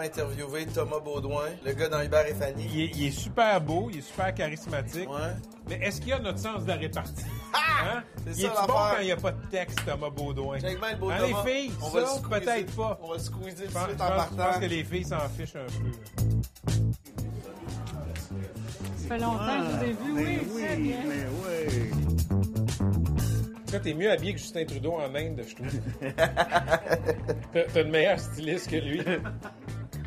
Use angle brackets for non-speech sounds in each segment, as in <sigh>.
interviewer Thomas Baudouin, le gars dans Hubert et Fanny. Il est, il est super beau, il est super charismatique. Ouais. Mais est-ce qu'il a notre sens de la répartie? <laughs> Ah! Hein? C'est Il ça, est bon quand il n'y a pas de texte, Thomas Baudouin? Beau Hein, Thomas. les filles, on va le ça, squeezer. peut-être pas. On va le squeezer tout de suite je en pense- je pense partant. que les filles s'en fichent un peu. Ça fait longtemps que je vous ai vu, oui, très bien. Toi, t'es mieux habillé que Justin Trudeau en Inde, je trouve. <laughs> T'as t'as une meilleure styliste que lui.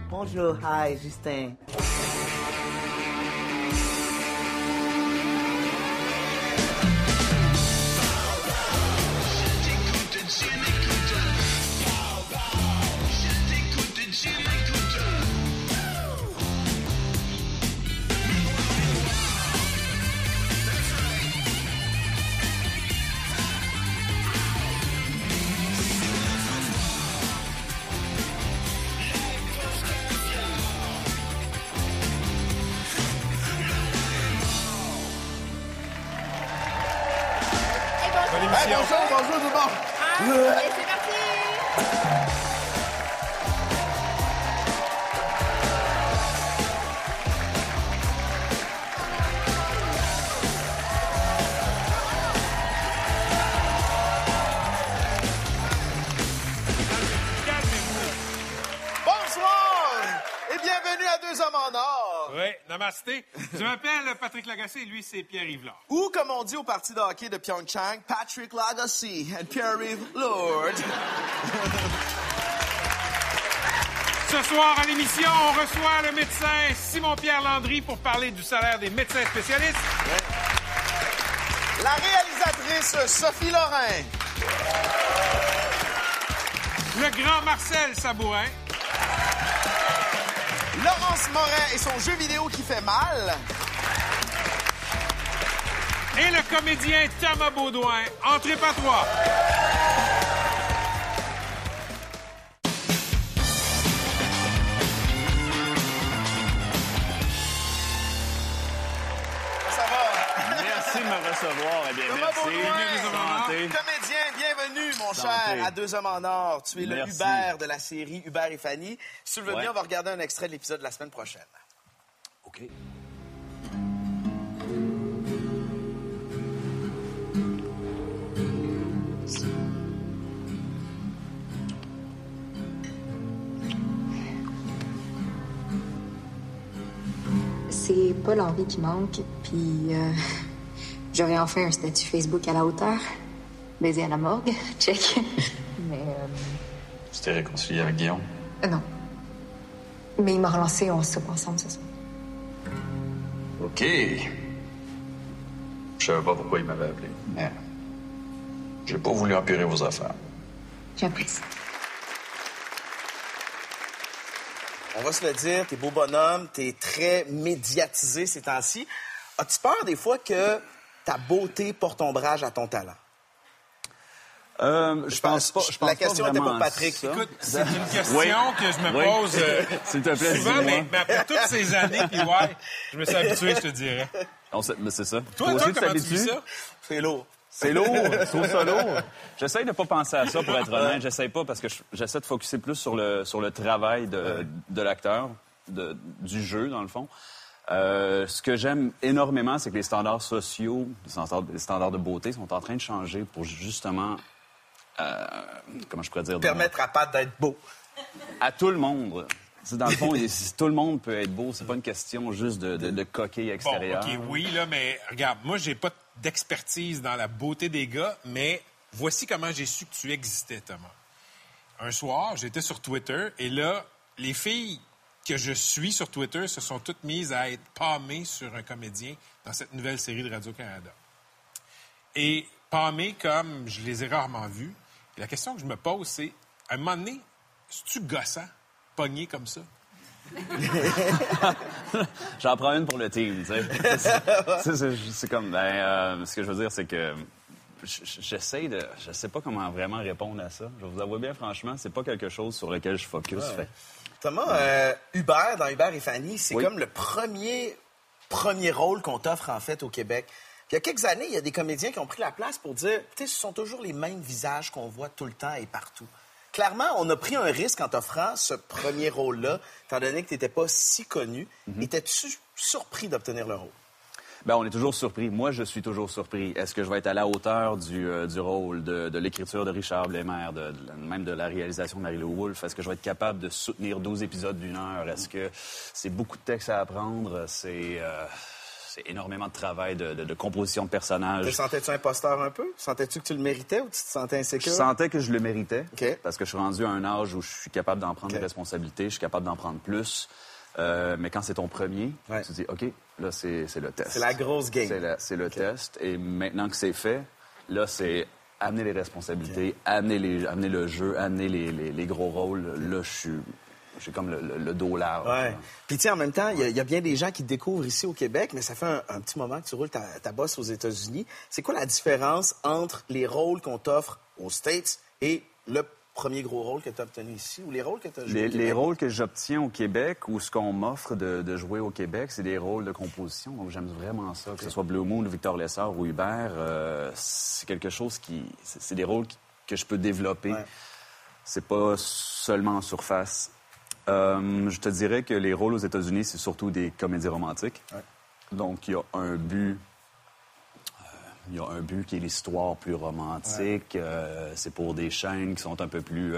Bonjour, hi, Justin. Namasté. Je m'appelle Patrick Lagacé et lui, c'est Pierre Yvelard. Ou, comme on dit au parti de hockey de Pyeongchang, Patrick Lagasse and Pierre-Yves Lord. Ce soir à l'émission, on reçoit le médecin Simon-Pierre Landry pour parler du salaire des médecins spécialistes. La réalisatrice Sophie Lorrain. Le grand Marcel Sabourin. Laurence Morin et son jeu vidéo qui fait mal. Et le comédien Thomas Baudouin. Entrez pas trois. Ça va? Merci de me recevoir. Eh bien, Thomas merci. Baudouin. Bienvenue, mon cher, à Deux Hommes en Or. Tu es le. Hubert de la série Hubert et Fanny. Si tu le veux Ouais. bien, on va regarder un extrait de l'épisode de la semaine prochaine. OK. C'est pas l'envie qui manque, puis euh, <laughs> j'aurais enfin un statut Facebook à la hauteur. Baiser à la morgue, <laughs> check. Mais euh, Tu t'es réconcilié avec Guillaume? euh, non. Mais il m'a relancé, on se soupe ensemble ce soir. OK. Je savais pas pourquoi il m'avait appelé, mais j'ai pas voulu empirer vos affaires. J'apprécie. On va se le dire, t'es beau bonhomme, t'es très médiatisé ces temps-ci. As-tu peur des fois que ta beauté porte ombrage à ton talent? Euh, je pense pas. Je pense La question pas était vraiment pour Patrick. à ça. Écoute, c'est une <laughs> question Oui. que je me Oui. pose euh, <laughs> S'il te plaît, souvent, mais, mais après toutes ces années, puis ouais, je me suis habitué, je te dirais. On mais c'est ça. Toi, toi, aussi, tu comment tu vis ça? C'est lourd. C'est lourd, <laughs> je trouve ça lourd. J'essaie de pas penser à ça, pour être honnête. J'essaie pas parce que je- j'essaie de focuser plus sur le, sur le travail de, de l'acteur, de- du jeu, dans le fond. Euh, ce que j'aime énormément, c'est que les standards sociaux, les standards, les standards de beauté sont en train de changer pour justement, euh, comment je pourrais dire, Permettre à Pat d'être beau. à tout le monde. C'est dans le fond, tout le monde peut être beau. C'est pas une question juste de, de, de coquille Bon, extérieure. OK, oui, là, mais regarde, moi, j'ai pas d'expertise dans la beauté des gars, mais voici comment j'ai su que tu existais, Thomas. Un soir, j'étais sur Twitter et là, les filles que je suis sur Twitter se sont toutes mises à être pâmées sur un comédien dans cette nouvelle série de Radio-Canada. Et pâmées comme je les ai rarement vus. La question que je me pose, c'est, à un moment donné, es-tu gossant, pogné comme ça? <laughs> J'en prends une pour le team, tu sais. <laughs> C'est- c'est- c'est comme, ben, euh, ce que je veux dire, c'est que j'essaie de, je sais pas comment vraiment répondre à ça. Je vous avoue bien franchement, c'est pas quelque chose sur lequel je focus. Fait. Thomas, euh, Hubert, dans Hubert et Fanny, c'est Oui. comme le premier, premier rôle qu'on t'offre, en fait, au Québec. Il y a quelques années, il y a des comédiens qui ont pris la place pour dire, tu sais, ce sont toujours les mêmes visages qu'on voit tout le temps et partout. clairement, on a pris un risque en t'offrant ce premier rôle-là, étant donné que tu n'étais pas si connu. Mhm. Étais-tu surpris d'obtenir le rôle? Ben, on est toujours surpris. Moi, je suis toujours surpris. Est-ce que je vais être à la hauteur du, euh, du rôle, de, de l'écriture de Richard Blémer, de, de- même de la réalisation de Marie-Lou Wolfe? Est-ce que je vais être capable de soutenir 12 épisodes d'une heure? Est-ce que c'est beaucoup de texte à apprendre? C'est euh, c'est énormément de travail, de, de- de composition de Te personnages. sentais-tu imposteur un peu? Sentais-tu que tu le méritais ou tu te sentais Je insécure? sentais que je le méritais OK. parce que je suis rendu à un âge où je suis capable d'en prendre des responsabilités, je suis capable d'en prendre plus. Euh, mais quand c'est ton premier, Ouais. tu te dis, OK, là, c'est le test. C'est la grosse game. C'est le test. Et maintenant que c'est fait, là, c'est amener les responsabilités, amener, les, amener le jeu, amener les, les- les gros rôles. Là, je suis... J'ai comme le, le- le dos large. Ouais. Puis, tu sais, en même temps, il y, a- il y a bien des gens qui te découvrent ici au Québec, mais ça fait un, un petit moment que tu roules ta, ta bosse aux États-Unis. C'est quoi la différence entre les rôles qu'on t'offre aux States et le premier gros rôle que tu as obtenu ici ou les rôles que tu as joués Les, les rôles que j'obtiens au Québec ou ce qu'on m'offre de, de jouer au Québec, c'est des rôles de composition. Donc, j'aime vraiment ça. Que ce soit Blue Moon, Victor Lessard ou Hubert, euh, c'est quelque chose qui... C'est c'est des rôles qui- que je peux développer. Ouais. C'est pas seulement en surface. Euh, je te dirais que les rôles aux États-Unis, c'est surtout des comédies romantiques. Ouais. Donc, il y a un but. euh, Il y a un but qui est l'histoire plus romantique. Euh, c'est pour des chaînes qui sont un peu plus,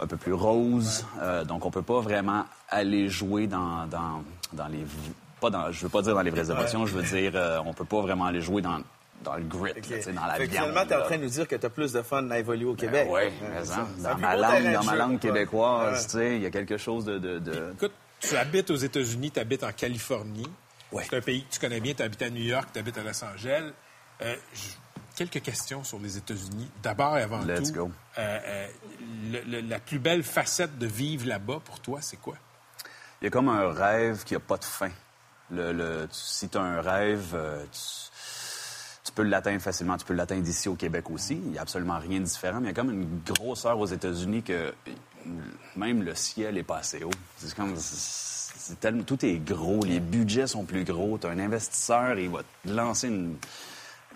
un peu plus roses. Donc, on peut pas vraiment aller jouer dans, dans, dans les... Pas dans, je veux pas dire dans les vraies émotions, je veux dire, on peut pas vraiment aller jouer dans, dans le grit, Ok. là, dans la Fait viande. Finalement, tu es en train de nous dire que tu as plus de fun à évoluer au Québec. Oui, mais hein, ça. Dans ma langue, dans ma langue québécoise, Ouais. tu sais, il y a quelque chose de... de, de- Écoute, tu habites aux États-Unis, tu habites en Californie. Ouais. C'est un pays que tu connais bien, tu habites à New York, tu habites à Los Angeles. Euh, Quelques questions sur les États-Unis. D'abord et avant Let's tout, go. euh, euh, le- le- la plus belle facette de vivre là-bas pour toi, c'est quoi? Il y a comme un rêve qui n'a pas de fin. Le, le- tu- si tu as un rêve, euh, tu peux l'atteindre facilement. Tu peux l'atteindre ici au Québec aussi. Il n'y a absolument rien de différent. Mais il y a comme une grosseur aux États-Unis que même le ciel est pas assez haut. C'est comme... c'est tellement- tout est gros. Les budgets sont plus gros. Tu as un investisseur, il va te lancer une,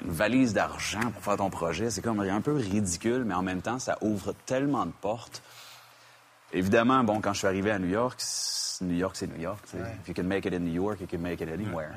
une valise d'argent pour faire ton projet. C'est comme un peu ridicule, mais en même temps, ça ouvre tellement de portes. Évidemment, bon, quand je suis arrivé à New York, New York, c'est New York. tu sais. If you can make it in New York, you can make it anywhere.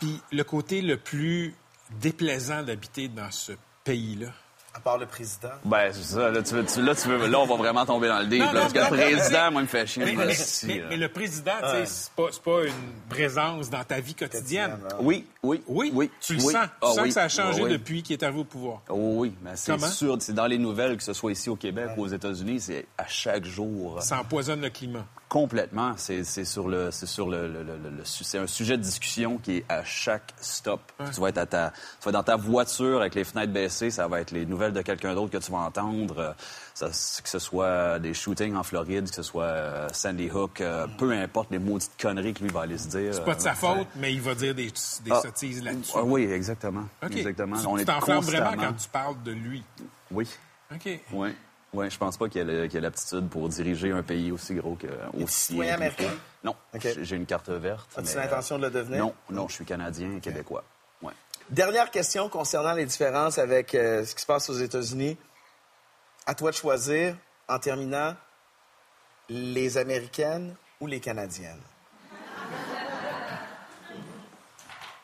Puis le côté le plus déplaisant d'habiter dans ce pays-là? À part le président. Ben, c'est ça. Là, tu veux, tu- là, tu veux- là, on va vraiment tomber dans le deep. Non, là, non, parce que le mais- président, moi, il me fait chier. Mais, mais- si, le président, c'est pas, c'est pas une présence dans ta vie quotidienne. Quotidienne, Oui, oui, Oui, oui. tu le oui. sens. Tu Ah, sens oui. que ça a changé Ah, oui. depuis qu'il est arrivé au pouvoir. Oh, oui, mais c'est sûr. C'est dans les nouvelles, que ce soit ici au Québec ou aux États-Unis, c'est à chaque jour. Ça empoisonne le climat. Complètement. C'est sur le, c'est sur le, le- le- le- le su- c'est un sujet de discussion qui est à chaque stop. Tu vas être à ta, tu vas être dans ta voiture avec les fenêtres baissées, ça va être les nouvelles de quelqu'un d'autre que tu vas entendre. euh, ça- que ce soit des shootings en Floride, que ce soit euh, Sandy Hook, euh, peu importe les maudites conneries que lui va aller se dire. C'est pas de sa faute, mais il va dire des, des Ah. sottises là-dessus. ah oui, exactement. Exactement. Tu- t'enflammes vraiment quand tu parles de lui. Oui. OK. Oui. Oui, je pense pas qu'il y ait l'aptitude pour diriger un pays aussi gros que aussi citoyen américain? Non, j'ai une carte verte. As-tu mais, l'intention de le devenir? Non, non, je suis canadien et québécois. Ouais. Dernière question concernant les différences avec euh, ce qui se passe aux États-Unis. À toi de choisir, en terminant, les Américaines ou les Canadiennes? <laughs>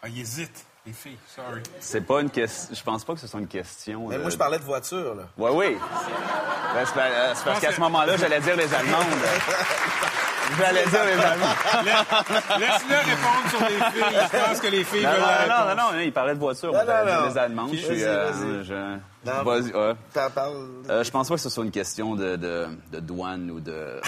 Ah, il hésite, les filles. Sorry. C'est pas une question. Je pense pas que ce soit une question. Mais de- moi, je parlais de voiture, là. Oui, oui. Ben, c'est euh, c'est parce qu'à ce moment-là, j'allais dire les Allemandes. J'allais dire les Allemandes. Laisse-le répondre sur les filles. Je pense que les filles Non, veulent non, non, non, non, il parlait de voiture. Non, non, non. les Allemandes. Je suis. Vas-y, euh, je- Non. Vas-y, ouais. T'en parles. Euh, je pense pas que ce soit une question de, de, de douane ou de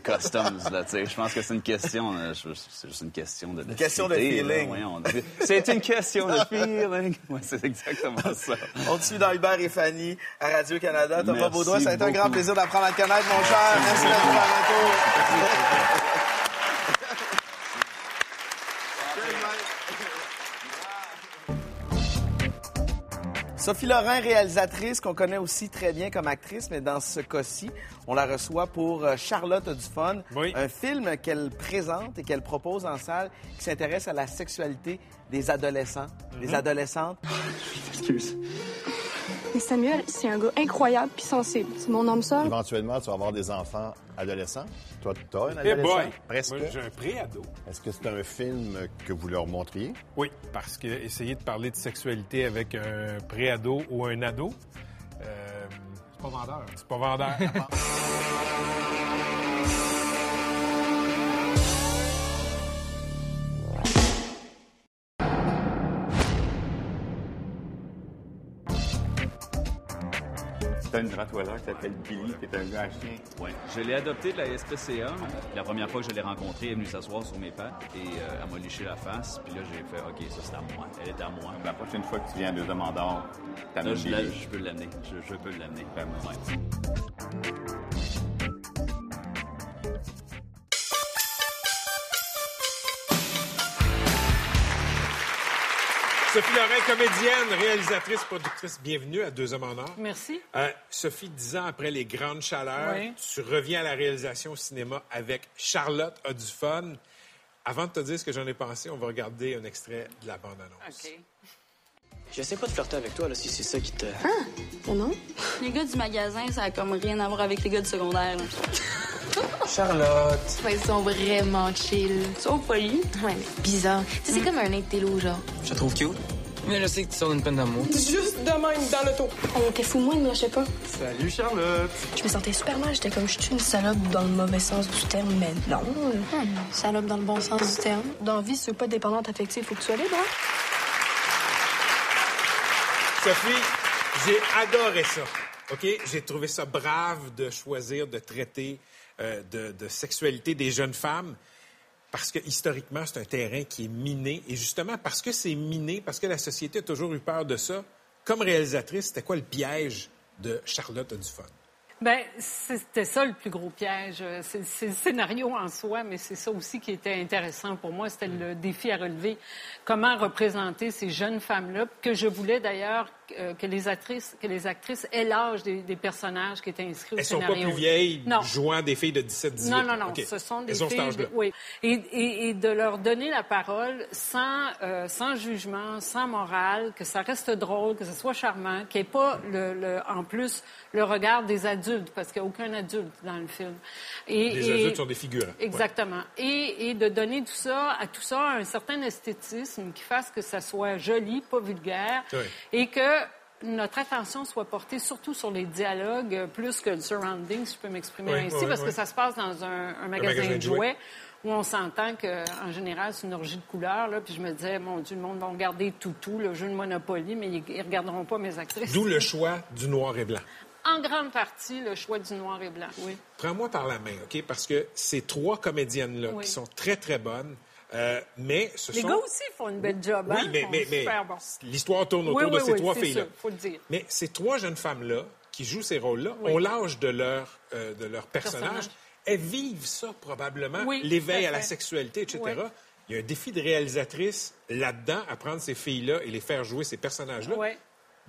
customs. Là, tu sais. je pense que c'est une question. euh, c'est juste une question de. Une question de feeling. <laughs> c'est une question de feeling. <laughs> Ouais, c'est exactement ça. On te suit dans Hubert et Fanny à Radio-Canada. Thomas Baudouin, ça a été un grand plaisir d'apprendre à te connaître, mon cher. Merci d'être venu <laughs> Sophie Lorrain, réalisatrice qu'on connaît aussi très bien comme actrice, mais dans ce cas-ci, on la reçoit pour euh, Charlotte du fun, Oui. un film qu'elle présente et qu'elle propose en salle qui s'intéresse à la sexualité des adolescents, des adolescentes. <laughs> Excuse. Mais Samuel, c'est un gars incroyable puis sensible. C'est mon homme sœur. Éventuellement, tu vas avoir des enfants adolescents. Toi, tu as un adolescent? boy! Presque. Moi, j'ai un pré-ado. Est-ce que c'est un film que vous leur montriez? Oui, parce que essayer de parler de sexualité avec un pré-ado ou un ado, euh, C'est pas vendeur. c'est pas vendeur. <laughs> une Rottweiler qui s'appelle Billy, qui est un gars à chien. Ouais. Je l'ai adopté de la SPCA. La première fois que je l'ai rencontrée, elle est venue s'asseoir sur mes pattes et euh, elle m'a liché la face. Puis là, j'ai fait OK, ça c'est à moi. Elle est à moi. La prochaine fois que tu viens à Deux Là, t'amènes je, Billy. je peux l'amener. Je, je peux l'amener. Ouais. Sophie Lorrain, comédienne, réalisatrice, productrice, bienvenue à Deux Hommes en Or. Merci. Euh, Sophie, dix ans après les grandes chaleurs, Oui. tu reviens à la réalisation au cinéma avec Charlotte a du fun. Avant de te dire ce que j'en ai pensé, on va regarder un extrait de la bande-annonce. OK. J'essaie pas de flirter avec toi, là, si c'est ça qui te... Oh non? Les gars du magasin, ça a comme rien à voir avec les gars du secondaire. là. <laughs> Charlotte! <laughs> Ouais, ils sont vraiment chill. Ils sont polis. Ouais, mais bizarre. Tu sais, c'est comme un intello, genre. Je te trouve cute. Mais je sais que tu sors d'une peine d'amour. Juste de même dans le ton. On était fou moi, je sais pas. Salut, Charlotte! Je me sentais super mal. J'étais comme, je suis une salope dans le mauvais sens du terme, mais non. Salope dans le bon sens du terme. Dans la vie, si tu veux pas dépendante affective, faut que tu sois libre, hein? Sophie, j'ai adoré ça. OK? J'ai trouvé ça brave de choisir de traiter euh, de, sexualité des jeunes femmes parce que historiquement, c'est un terrain qui est miné. Et justement, parce que c'est miné, parce que la société a toujours eu peur de ça, comme réalisatrice, c'était quoi le piège de Charlotte a Ben, c'était ça le plus gros piège. C'est le scénario en soi, mais c'est ça aussi qui était intéressant pour moi. C'était le défi à relever. Comment représenter ces jeunes femmes-là, que je voulais d'ailleurs euh, que les actrices, que les actrices aient l'âge des, des personnages qui étaient inscrits au Elles sont pas scénario. plus vieilles Non. jouant des filles de 17-18. Non, non, non. Ce sont des Elles ont cet filles. âge-là. de- oui. Et, et- et de leur donner la parole sans, euh, sans jugement, sans morale, que ça reste drôle, que ce soit charmant, qu'il n'y ait pas, le, le- en plus, le regard des adultes, parce qu'il n'y a aucun adulte dans le film. Et, Les et- adultes sont des. Ouais. Exactement. Et, et de donner tout ça, à tout ça un certain esthétisme qui fasse que ça soit joli, pas vulgaire, et que notre attention soit portée surtout sur les dialogues euh, plus que le surrounding, si je peux m'exprimer Oui, ainsi, oui, parce que ça se passe dans un, un magasin, magasin de jouets. jouets où on s'entend qu'en général, c'est une orgie de couleurs. Là, puis je me disais, mon Dieu, le monde va regarder tout, tout, le jeu de Monopoly, mais ils, ils regarderont pas mes actrices. D'où le <laughs> choix du noir et blanc. En grande partie, le choix du noir et blanc, oui. Prends-moi par la main, OK? Parce que ces trois comédiennes-là Oui. qui sont très, très bonnes, euh, mais ce Les sont... gars aussi font une belle job, hein? Oui, mais, font mais, mais bon. l'histoire tourne autour Oui, de ces oui, trois filles-là. faut le dire. Mais ces trois jeunes femmes-là qui jouent ces rôles-là Oui. ont l'âge de leur, euh, de leur personnage. Personnage. Elles vivent ça probablement, Oui, l'éveil à la sexualité, etc. Oui. Il y a un défi de réalisatrice là-dedans à prendre ces filles-là et les faire jouer ces personnages-là. Oui.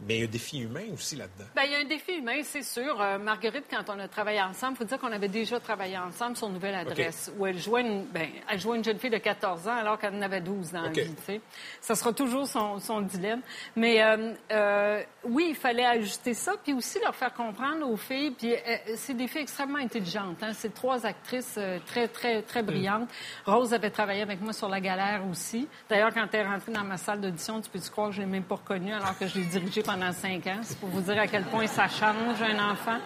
Mais il y a un défi humain aussi là-dedans. Ben, il y a un défi humain, c'est sûr. Euh, Marguerite, quand on a travaillé ensemble, il faut dire qu'on avait déjà travaillé ensemble sur Nouvelle Adresse, où elle jouait, une, ben, elle jouait une jeune fille de 14 ans alors qu'elle en avait 12 dans OK. la vie. Ça sera toujours son, son dilemme. Mais euh, euh, oui, il fallait ajuster ça, puis aussi leur faire comprendre aux filles. Puis c'est des filles extrêmement intelligentes. Hein. C'est trois actrices très, très, très brillantes. Rose avait travaillé avec moi sur La Galère aussi. D'ailleurs, quand elle est rentrée dans ma salle d'audition, tu peux-tu croire que je l'ai même pas reconnue alors que je l'ai dirigée pendant cinq ans? C'est pour vous dire à quel point ça change un enfant.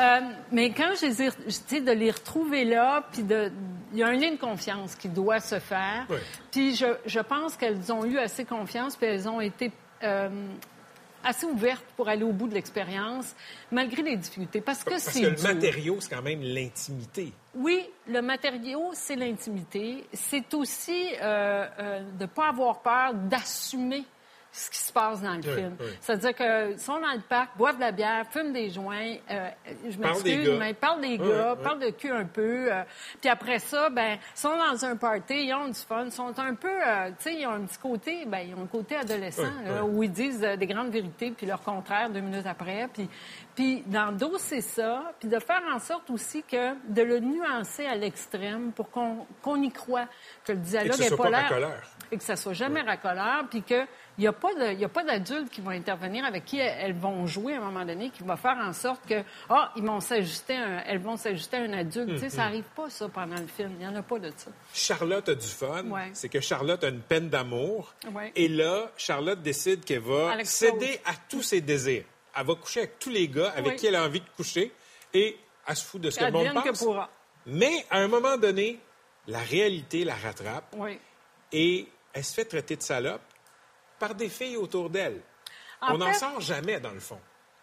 Euh, mais quand je les ai, tu sais, de les retrouver là, puis de, il y a un lien de confiance qui doit se faire. Oui. Puis je, je pense qu'elles ont eu assez confiance, puis elles ont été euh, assez ouvertes pour aller au bout de l'expérience, malgré les difficultés. Parce que Parce c'est que le matériau, c'est quand même l'intimité. Oui, le matériau, c'est l'intimité. C'est aussi euh, de ne pas avoir peur d'assumer ce qui se passe dans le Oui, film. oui. C'est-à-dire qu'ils sont dans le parc, boivent de la bière, fument des joints, euh, je m'excuse, mais parlent des Oui, gars, parlent de cul un peu. euh, puis après ça, ben, ils sont dans un party, ils ont du fun, ils sont un peu, euh, tu sais, ils ont un petit côté, ben, ils ont un côté adolescent, là, où ils disent euh, des grandes vérités, puis leur contraire deux minutes après. Puis, puis d'endosser ça, puis de faire en sorte aussi que de le nuancer à l'extrême pour qu'on qu'on y croit, que le dialogue n'est pas pas l'air... racoleur. Et que ça soit jamais racoleur, puis que il n'y a pas de- il y a pas d'adultes qui vont intervenir avec qui elles vont jouer à un moment donné, qui va faire en sorte que, ah, ils vont s'ajuster, un- elles vont s'ajuster à un adulte. Tu sais, ça Mhm. n'arrive pas, ça, pendant le film. Il n'y en a pas de ça. Charlotte a du fun. Ouais. C'est que Charlotte a une peine d'amour. Ouais. Et là, Charlotte décide qu'elle va céder à tous ses désirs. Elle va coucher avec tous les gars avec qui elle a envie de coucher et elle se fout de ce que le monde que pense. pourra. Mais à un moment donné, la réalité la rattrape et elle se fait traiter de salope par des filles autour d'elle. En On n'en sort jamais, dans le fond.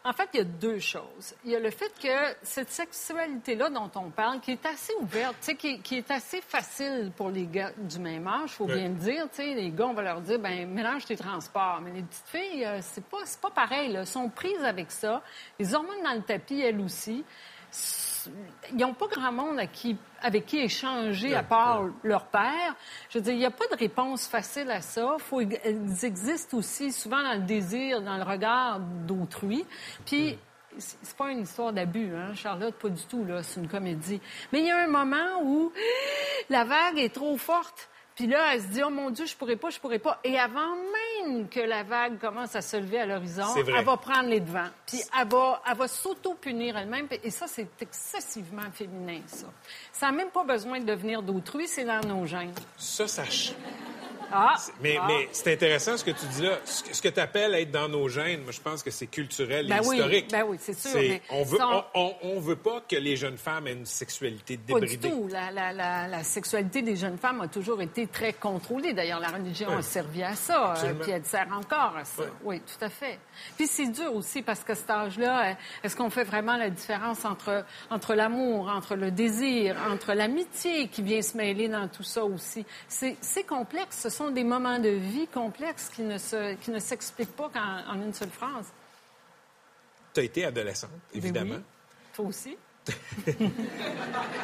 En fait, il y a deux choses. Il y a le fait que cette sexualité-là dont on parle, qui est assez ouverte, qui, qui est assez facile pour les gars du même âge, faut Ouais. bien le dire. Les gars, on va leur dire, ben mélange tes transports. Mais les petites filles, euh, c'est pas, pas pareil. Là. Elles sont prises avec ça. Les hormones dans le tapis, elles aussi. Ils n'ont pas grand monde à qui, avec qui échanger à part leur père. Je veux dire, il n'y a pas de réponse facile à ça. Faut, elles existent aussi souvent dans le désir, dans le regard d'autrui. Puis, c'est c'est pas une histoire d'abus, hein, Charlotte, pas du tout, là. C'est une comédie. Mais il y a un moment où la vague est trop forte. Puis là, elle se dit, oh mon Dieu, je pourrais pas, je pourrais pas. Et avant même que la vague commence à se lever à l'horizon, elle va prendre les devants. Puis elle va, elle va s'auto-punir elle-même. Et ça, c'est excessivement féminin, ça. Ça n'a même pas besoin de devenir d'autrui, c'est dans nos gènes. Ça, ça... Ah! Mais, ah. mais c'est intéressant ce que tu dis là. Ce que, tu appelles être dans nos gènes, moi, je pense que c'est culturel Ben et oui, historique. ben oui, c'est sûr, mais on, veut, sans- on, on- on veut pas que les jeunes femmes aient une sexualité Pas du débridée. tout. La, la- la- la sexualité des jeunes femmes a toujours été très contrôlée. D'ailleurs, la religion Oui. a servi à ça, euh, Absolument. puis elle sert encore à ça. Oui. Oui, tout à fait. Puis c'est dur aussi parce qu'à cet âge-là, euh, est-ce qu'on fait vraiment la différence entre, entre l'amour, entre le désir, entre l'amitié qui vient se mêler dans tout ça aussi? C'est c'est complexe. Ce sont des moments de vie complexes qui ne se- qui ne s'expliquent pas qu'en en une seule phrase. Tu as été adolescente, Ben évidemment. oui. Toi aussi? <laughs>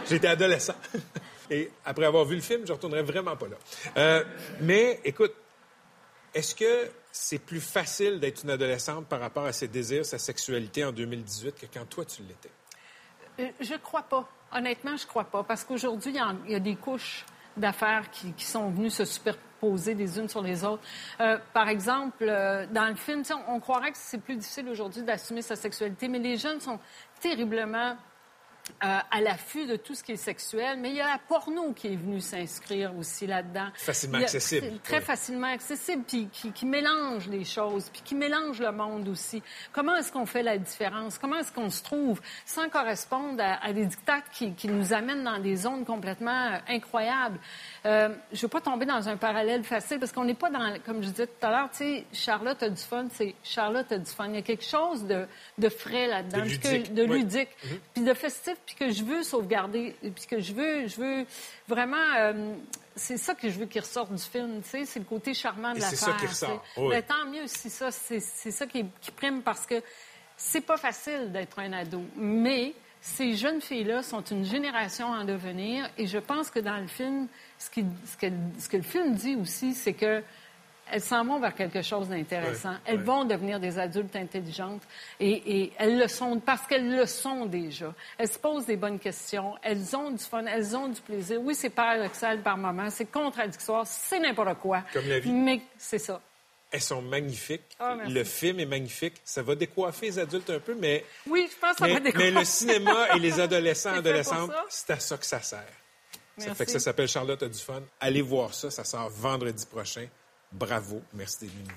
J'étais adolescent. <laughs> Et après avoir vu le film, je ne retournerai vraiment pas là. Euh, mais écoute, est-ce que c'est plus facile d'être une adolescente par rapport à ses désirs, sa sexualité en 2018 que quand toi tu l'étais? Euh, Je crois pas. Honnêtement, je crois pas. Parce qu'aujourd'hui, il y a- il y, a des couches d'affaires qui, qui sont venues se superposer les unes sur les autres. Euh, par exemple, euh, dans le film, on, on croirait que c'est plus difficile aujourd'hui d'assumer sa sexualité, mais les jeunes sont terriblement euh, à l'affût de tout ce qui est sexuel, mais il y a la porno qui est venue s'inscrire aussi là-dedans. Facilement a- accessible, Très oui. facilement accessible, puis qui, qui mélange les choses, puis qui mélange le monde aussi. Comment est-ce qu'on fait la différence? Comment est-ce qu'on se trouve sans correspondre à, à des dictats qui, qui nous amènent dans des zones complètement euh, incroyables? Euh, je ne veux pas tomber dans un parallèle facile, parce qu'on n'est pas dans, comme je disais tout à l'heure, tu sais, Charlotte a du fun, c'est Charlotte a du fun. Il y a quelque chose de, de frais là-dedans, De que- ludique, de oui. Mhm. puis de festif, puis que je veux sauvegarder, puis que je veux, je veux vraiment, euh, c'est ça que je veux qu'il ressorte du film, tu sais, c'est le côté charmant de l'affaire. c'est ça qui ressort, oui. Ben, tant mieux si ça, c'est c'est ça qui, qui prime parce que c'est pas facile d'être un ado, mais ces jeunes filles-là sont une génération en devenir et je pense que dans le film, ce, qui- ce que, ce que le film dit aussi, c'est que elles s'en vont vers quelque chose d'intéressant. Elles vont devenir des adultes intelligentes et, et elles le sont parce qu'elles le sont déjà. Elles se posent des bonnes questions, elles ont du fun, elles ont du plaisir. Oui, c'est paradoxal par moments, c'est contradictoire, c'est n'importe quoi. Comme la vie. Mais c'est ça. Elles sont magnifiques. Ah, le film est magnifique. Ça va décoiffer les adultes un peu, mais, Oui, je pense que ça mais, va découvrir. mais le cinéma et les <laughs> adolescents, adolescentes, c'est à ça que ça sert. Ça fait que ça s'appelle Charlotte a du fun. Allez voir ça. Ça sort vendredi prochain. Bravo. Merci d'être venu.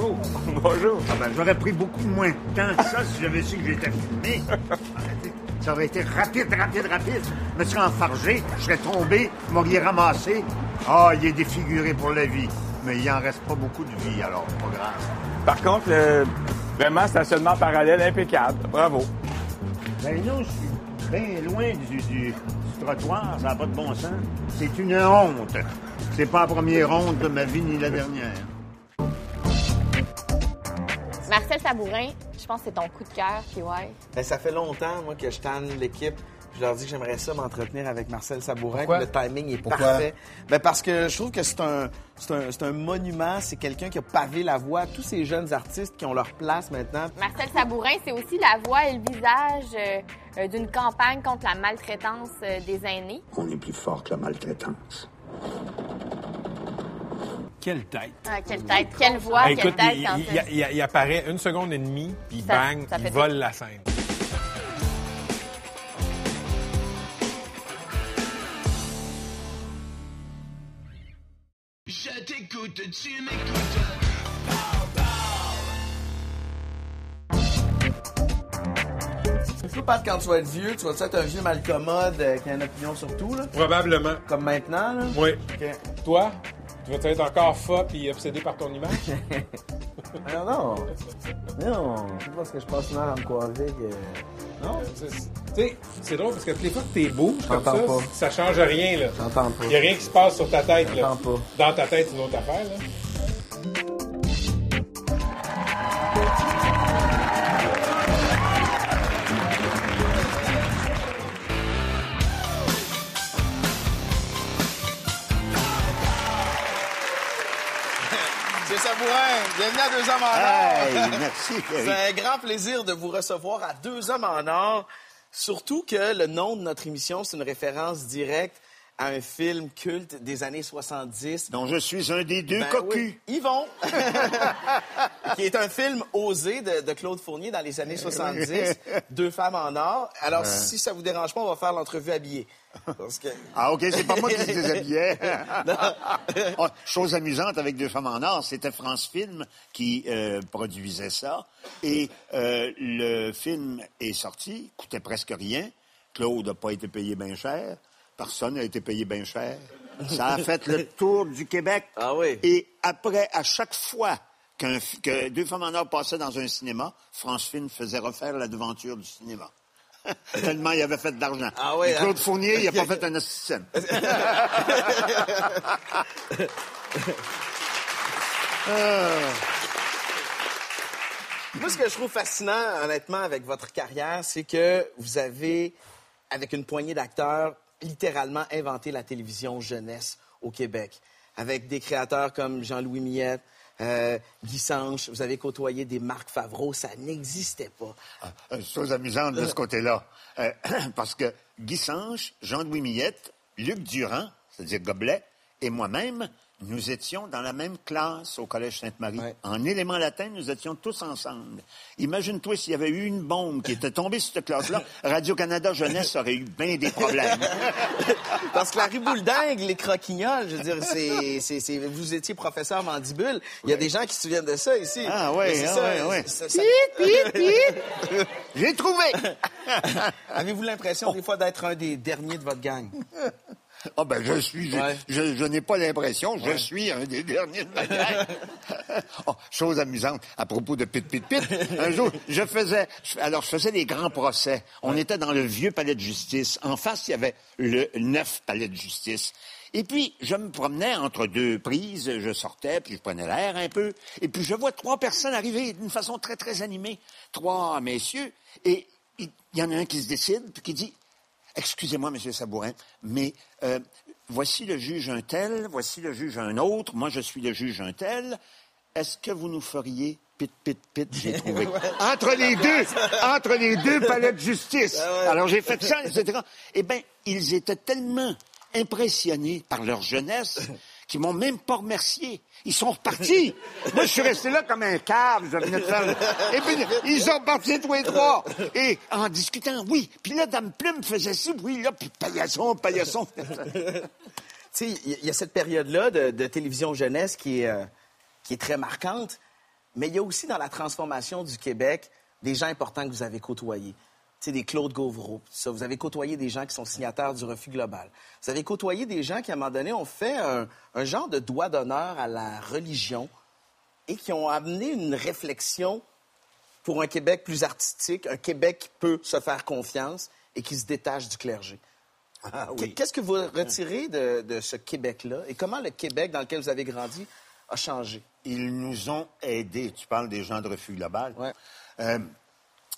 Oh, bonjour. Ah ben, j'aurais pris beaucoup moins de temps que ça si j'avais su que j'étais filmé. Ça aurait été rapide, rapide, rapide. Je me serais enfargé, je serais tombé, vous m'auriez ramassé. Ah, il est défiguré pour la vie. Mais il en reste pas beaucoup de vie, alors pas grave. Par contre, le... vraiment, stationnement parallèle impeccable. Bravo. Ben non, je suis bien loin du, du- du trottoir, ça n'a pas de bon sens. C'est une honte. C'est pas la première honte de ma vie ni la dernière. Marcel Sabourin, je pense que c'est ton coup de cœur, puis ouais. Ben, ça fait longtemps, moi, que je tanne l'équipe. Je leur dis que j'aimerais ça m'entretenir avec Marcel Sabourin. Le timing est Pourquoi? parfait. Ben parce que je trouve que c'est un, c'est un, c'est un monument. C'est quelqu'un qui a pavé la voie à tous ces jeunes artistes qui ont leur place maintenant. Marcel Sabourin, c'est aussi la voix et le visage euh, euh, d'une campagne contre la maltraitance euh, des aînés. On est plus fort que la maltraitance. Quelle tête. Ah, quelle tête, quelle voix, Ah, quelle écoute, tête. il, quand il- ça- il- il apparaît une seconde et demie, puis Ça- bang, ça il vole tout. la scène. Je t'écoute, tu m'écoutes. Toi, Pat, quand tu vas être vieux, tu vas être un vieux malcommode euh, qui a une opinion sur tout, là? Probablement. Comme maintenant, là? Oui. Toi, tu vas être encore fat et obsédé par ton image? Ah, <laughs> non. Non. C'est pas parce que je passe une heure à me coiffer que... Non? Tu sais, c'est drôle parce que toutes les fois que t'es beau, comme ça, pas. ça change rien, là. Il n'y a rien qui se passe sur ta tête, là. Pas. Dans ta tête, c'est une autre affaire, là. Bienvenue à Deux Hommes en Or. Hey, merci. <laughs> C'est un grand plaisir de vous recevoir à Deux Hommes en Or. Surtout que le nom de notre émission, c'est une référence directe à un film culte des années 70. dont je suis un des deux Ben cocus. oui, Yvon, <laughs> qui est un film osé de, de Claude Fournier dans les années 70, <laughs> Deux femmes en or. Alors, si ça vous dérange pas, on va faire l'entrevue habillée. Parce que... Ah, OK, c'est pas moi qui se déshabillais. <laughs> <laughs> Oh, chose amusante avec Deux femmes en or, c'était France Film qui euh, produisait ça. Et euh, le film est sorti, coûtait presque rien. Claude n'a pas été payé bien cher. Personne n'a été payé bien cher. Ça a fait le <laughs> tour du Québec. Ah oui. Et après, à chaque fois que Deux femmes en or passait dans un cinéma, France Film faisait refaire la devanture du cinéma. <laughs> Tellement il avait fait d'argent. Ah oui, Claude hein? Fournier, il n'a pas fait un assistant. <laughs> Moi, ce que je trouve fascinant, honnêtement, avec votre carrière, c'est que vous avez, avec une poignée d'acteurs, littéralement inventé la télévision jeunesse au Québec. Avec des créateurs comme Jean-Louis Millette, euh, Guy Sanche, vous avez côtoyé des Marc Favreau, ça n'existait pas. Chose amusante de ce côté-là. Euh, <clears throat> parce que Guy Sanche, Jean-Louis Millette, Luc Durand, c'est-à-dire Goblet, et moi-même, nous étions dans la même classe au Collège Sainte-Marie. En éléments latins, nous étions tous ensemble. Imagine-toi s'il y avait eu une bombe qui était tombée sur cette classe-là, <laughs> Radio-Canada Jeunesse aurait eu bien des problèmes. <laughs> Parce que la ribouledingue, les croquignoles, je veux dire, c'est, c'est, c'est- vous étiez professeur mandibule. Il y a des gens qui se souviennent de ça ici. Ah c'est ah ça, ouais, ouais. ça- ça- Pip, pip, pip. J'ai trouvé! <laughs> Avez-vous l'impression des fois d'être un des derniers de votre gang? Ah ben je suis, je, Ouais. je- je n'ai pas l'impression, je Ouais. suis un des derniers de ma gang. <laughs> Oh, chose amusante, à propos de pit pit pit, un jour, je faisais, alors je faisais des grands procès. On était dans le vieux palais de justice. En face, il y avait le neuf palais de justice. Et puis, je me promenais entre deux prises, je sortais, puis je prenais l'air un peu, et puis je vois trois personnes arriver d'une façon très, très animée. Trois messieurs, et il il y en a un qui se décide, puis qui dit, Excusez-moi, Monsieur Sabourin, mais euh, voici le juge un tel, voici le juge un autre, moi je suis le juge un tel. Est-ce que vous nous feriez pit, pit, pit, j'ai <laughs> trouvé? Entre les <laughs> deux, entre les deux palais de justice. Alors j'ai fait ça, etc. Eh bien, ils étaient tellement impressionnés par leur jeunesse <laughs> qu'ils m'ont même pas remercié. Ils sont repartis. <laughs> Moi, je suis resté là comme un cave. Je venais de faire... Et puis, ils sont partis tous les trois. Et en discutant, oui. Puis là, Dame Plume faisait ci, oui, là, puis paillasson, paillasson. <laughs> Tu sais, il y a cette période-là de, de télévision jeunesse qui est, euh, qui est très marquante, mais il y a aussi dans la transformation du Québec des gens importants que vous avez côtoyés. Sais, des Claude Gauvreau, ça. Vous avez côtoyé des gens qui sont signataires du refus global. Vous avez côtoyé des gens qui, à un moment donné, ont fait un, un genre de doigt d'honneur à la religion et qui ont amené une réflexion pour un Québec plus artistique, un Québec qui peut se faire confiance et qui se détache du clergé. oui. Qu'est-ce que vous retirez de, de ce Québec-là et comment le Québec dans lequel vous avez grandi a changé? Ils nous ont aidés. Tu parles des gens de refus global. Euh,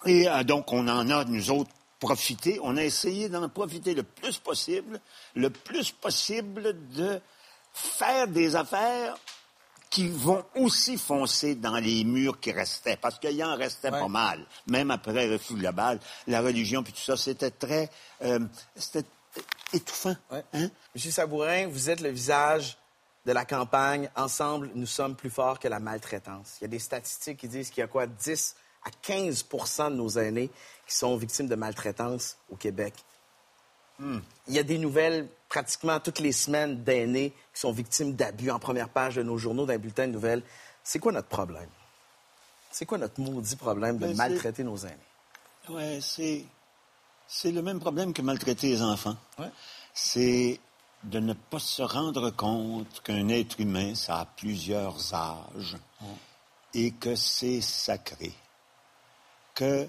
et euh, donc, on en a, nous autres, profiter, on a essayé d'en profiter le plus possible, le plus possible de faire des affaires qui vont aussi foncer dans les murs qui restaient, parce qu'il y en restait pas mal, même après le refus global, la religion puis tout ça, c'était très, euh, c'était étouffant. Hein? Monsieur Sabourin, vous êtes le visage de la campagne Ensemble, nous sommes plus forts que la maltraitance. Il y a des statistiques qui disent qu'il y a quoi? 10 à 15% de nos aînés qui sont victimes de maltraitance au Québec. Hmm. Il y a des nouvelles pratiquement toutes les semaines d'aînés qui sont victimes d'abus en première page de nos journaux, d'un bulletin de nouvelles. C'est quoi notre problème? C'est quoi notre maudit problème de Ben, maltraiter nos aînés? Ouais, c'est c'est le même problème que maltraiter les enfants. C'est de ne pas se rendre compte qu'un être humain, ça a plusieurs âges et que c'est sacré, que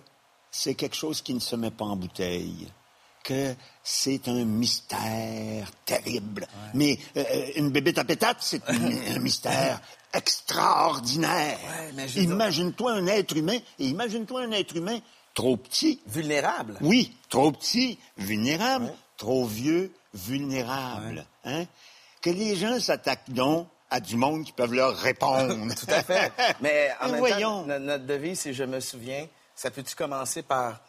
c'est quelque chose qui ne se met pas en bouteille, que c'est un mystère terrible. Mais euh, une bébête à pétate, c'est <laughs> un, mystère extraordinaire. Imagine-toi un être humain, et imagine-toi un être humain trop petit. Vulnérable. Oui, trop petit, vulnérable, trop vieux, vulnérable. Hein? Que les gens s'attaquent donc à du monde qui peuvent leur répondre. <laughs> Tout à fait. Mais en <laughs> même voyons. temps, notre devise, si je me souviens, ça peut-tu commencer par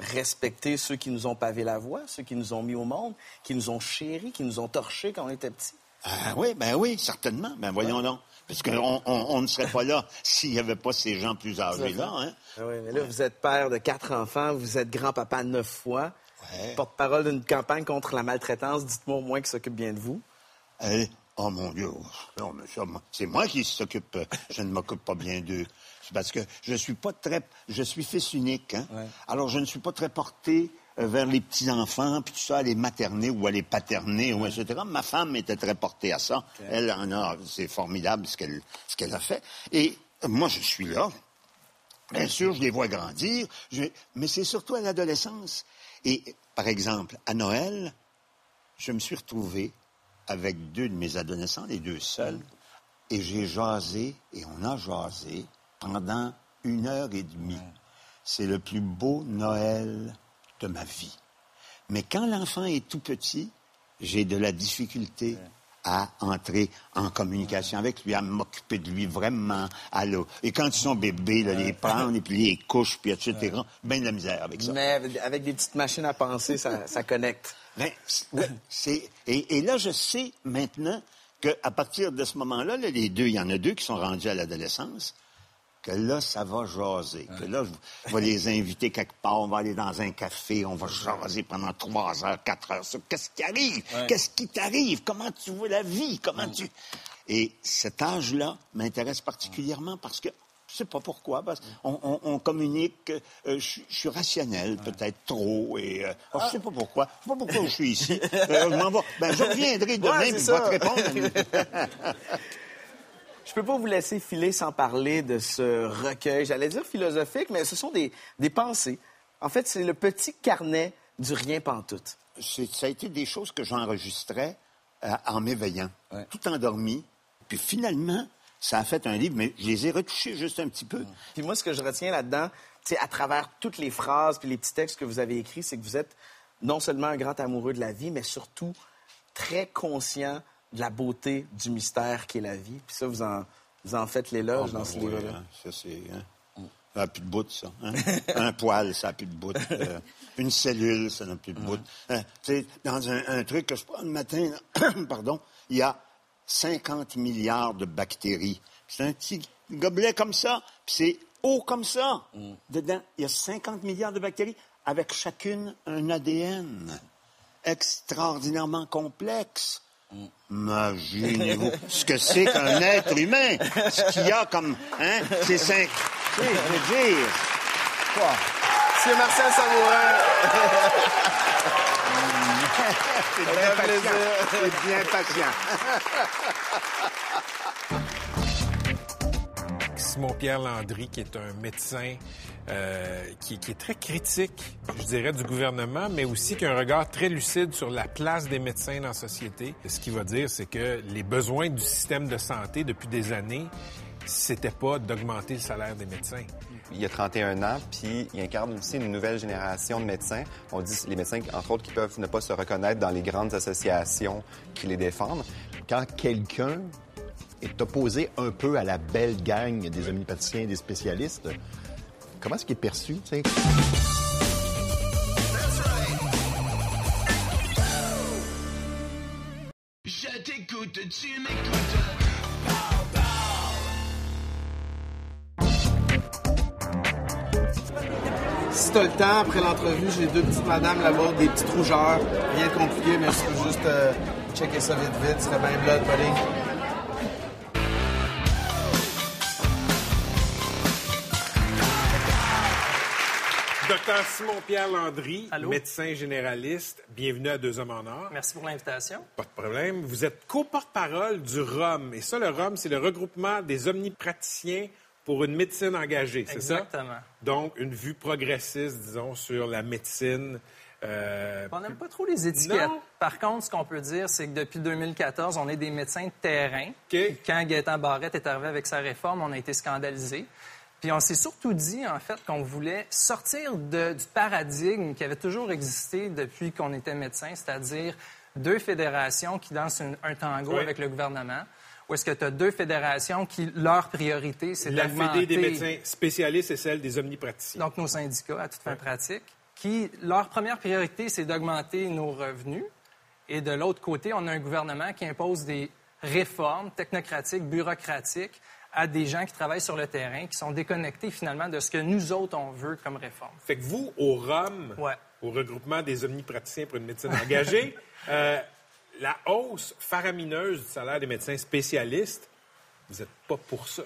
respecter ceux qui nous ont pavé la voie, ceux qui nous ont mis au monde, qui nous ont chéris, qui nous ont torchés quand on était petits? Ah oui, ben oui, certainement. Ben voyons donc. Parce qu'on on, on ne serait pas là <laughs> s'il n'y avait pas ces gens plus âgés-là. Hein? Ah oui, mais là, vous êtes père de quatre enfants, vous êtes grand-papa neuf fois, porte-parole d'une campagne contre la maltraitance. Dites-moi au moins qui s'occupe bien de vous. Eh, oh mon Dieu, non, mais c'est moi qui s'occupe. euh, Je ne m'occupe pas bien d'eux. Parce que je suis pas très, je suis fils unique. Hein? Alors je ne suis pas très porté euh, vers les petits enfants puis tout ça, à les materner ou à les paterner ou etc. Ma femme était très portée à ça. Elle en a, c'est formidable ce qu'elle, ce qu'elle a fait. Et moi je suis là. Bien sûr, je les vois grandir, je- mais c'est surtout à l'adolescence. Et par exemple, à Noël, je me suis retrouvé avec deux de mes adolescents, les deux seuls, et j'ai jasé, et on a jasé pendant une heure et demie. C'est le plus beau Noël de ma vie. Mais quand l'enfant est tout petit, j'ai de la difficulté à entrer en communication avec lui, à m'occuper de lui vraiment. à Et quand ils sont bébés, là, les prendre, et puis les couches, puis etc., bien de la misère avec ça. Mais avec- des petites machines à penser, ça, ça connecte. Ben, c- ouais, c'est et, et là je sais maintenant qu'à partir de ce moment-là, là, les deux, il y en a deux qui sont rendus à l'adolescence, que là ça va jaser, que là je vais <laughs> les inviter quelque part, on va aller dans un café, on va jaser pendant trois heures, quatre heures. sur Qu'est-ce qui arrive Ouais. Qu'est-ce qui t'arrive Comment tu vois la vie Comment tu Et cet âge-là m'intéresse particulièrement parce que je sais pas pourquoi, parce qu'on on, on communique, euh, je, je suis rationnel, peut-être trop, et euh, oh, je sais pas pourquoi, je sais pas pourquoi je suis ici. <laughs> Euh, je m'en vais. Ben, je reviendrai demain, Ouais, puis c'est je vais te répondre. <laughs> Je peux pas vous laisser filer sans parler de ce recueil. J'allais dire philosophique, mais ce sont des, des pensées. En fait, c'est le petit carnet du rien pantoute. Ça a été des choses que j'enregistrais euh, en m'éveillant, tout endormi. Puis finalement, ça a fait un livre, mais je les ai retouchés juste un petit peu. Puis moi, ce que je retiens là-dedans, c'est à travers toutes les phrases puis les petits textes que vous avez écrits, c'est que vous êtes non seulement un grand amoureux de la vie, mais surtout très conscient de la beauté du mystère qui est la vie. Puis ça, vous en, vous en faites l'éloge Ah, dans ben ce oui, livre-là. hein, ça, c'est... hein. Ça n'a plus de bout, ça. hein. <laughs> un poil, ça n'a plus de bout. Euh, une cellule, ça n'a plus de bout. Dans un, un truc que je prends le matin, <coughs> pardon, il y a 50 milliards de bactéries. C'est un petit gobelet comme ça, puis c'est haut comme ça. Dedans, il y a 50 milliards de bactéries, avec chacune un ADN extraordinairement complexe. Imaginez-vous ce que c'est qu'un être humain. Ce qu'il y a comme... Hein, c'est cinq... Tu sais, je veux dire... Quoi? C'est Marcel Savourin. C'est bien patient. C'est bien patient. Simon-Pierre Landry, qui est un médecin euh, qui, qui est très critique, je dirais, du gouvernement, mais aussi qui a un regard très lucide sur la place des médecins dans la société. Ce qu'il va dire, c'est que les besoins du système de santé depuis des années c'était pas d'augmenter le salaire des médecins. Il a 31 ans, puis il incarne aussi une nouvelle génération de médecins. On dit les médecins, entre autres, qui peuvent ne pas se reconnaître dans les grandes associations qui les défendent. Quand quelqu'un est opposé un peu à la belle gang des omnipaticiens et des spécialistes, comment est-ce qu'il est perçu, tu sais? Je t'écoute, tu m'écoutes. Si t'as le temps, après l'entrevue, j'ai deux petites madames là-bas, des petites rougeurs. Rien de compliqué, mais je peux juste euh, checker ça vite vite. Ce serait bien blood, buddy. Docteur Simon-Pierre Landry, médecin généraliste. Bienvenue à Deux Hommes en Or. Merci pour l'invitation. Pas de problème. Vous êtes co-porte-parole du ROM. Et ça, le ROM, c'est le regroupement des omnipraticiens pour une médecine engagée, c'est ça? Exactement. Donc, une vue progressiste, disons, sur la médecine. euh, On n'aime pas trop les étiquettes. Non? Par contre, ce qu'on peut dire, c'est que depuis 2014, on est des médecins de terrain. Quand Gaétan Barrette est arrivé avec sa réforme, on a été scandalisés. Puis on s'est surtout dit, en fait, qu'on voulait sortir de- du paradigme qui avait toujours existé depuis qu'on était médecin, c'est-à-dire deux fédérations qui dansent une- un tango Oui. avec le gouvernement. Ou est-ce que tu as deux fédérations qui, leur priorité, c'est la d'augmenter... Fédé des médecins spécialistes et celle des omnipraticiens. Donc, nos syndicats, à toute fin pratique, qui, leur première priorité, c'est d'augmenter nos revenus. Et de l'autre côté, on a un gouvernement qui impose des réformes technocratiques, bureaucratiques à des gens qui travaillent sur le terrain, qui sont déconnectés finalement de ce que nous autres, on veut comme réforme. Fait que vous, au ROM, au regroupement des omnipraticiens pour une médecine engagée, <laughs> euh, la hausse faramineuse du salaire des médecins spécialistes, vous n'êtes pas pour ça.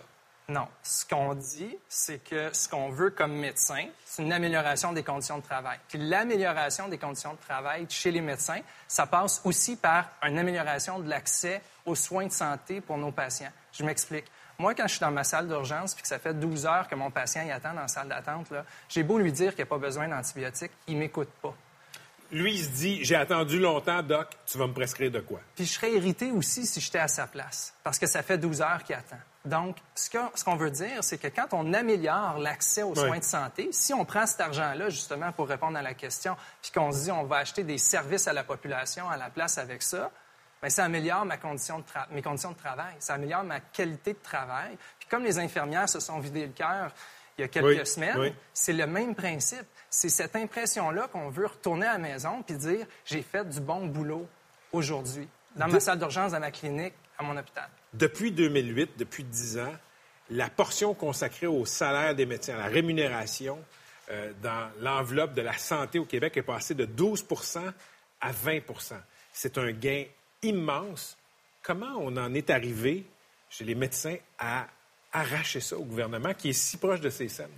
Non. Ce qu'on dit, c'est que ce qu'on veut comme médecin, c'est une amélioration des conditions de travail. Puis l'amélioration des conditions de travail chez les médecins, ça passe aussi par une amélioration de l'accès aux soins de santé pour nos patients. Je m'explique. Moi, quand je suis dans ma salle d'urgence puis que ça fait 12 heures que mon patient y attend dans la salle d'attente, j'ai beau lui dire qu'il n'y a pas besoin d'antibiotiques, il m'écoute pas. Lui, il se dit J'ai attendu longtemps, Doc, tu vas me prescrire de quoi? Puis je serais irrité aussi si j'étais à sa place, parce que ça fait 12 heures qu'il attend. Donc, ce qu'on veut dire, c'est que quand on améliore l'accès aux Oui. soins de santé, si on prend cet argent-là, justement, pour répondre à la question, puis qu'on se dit on va acheter des services à la population à la place avec ça, bien, ça améliore ma condition de tra- mes conditions de travail, ça améliore ma qualité de travail. Puis comme les infirmières se sont vidées le cœur il y a quelques Oui, semaines, oui. c'est le même principe. C'est cette impression-là qu'on veut retourner à la maison puis dire j'ai fait du bon boulot aujourd'hui, dans ma salle d'urgence, dans ma clinique, à mon hôpital. Depuis 2008, depuis 10 ans, la portion consacrée au salaire des médecins, à la rémunération euh, dans l'enveloppe de la santé au Québec est passée de 12% à 20% C'est un gain immense. Comment on en est arrivé chez les médecins à arracher ça au gouvernement qui est si proche de ces scènes?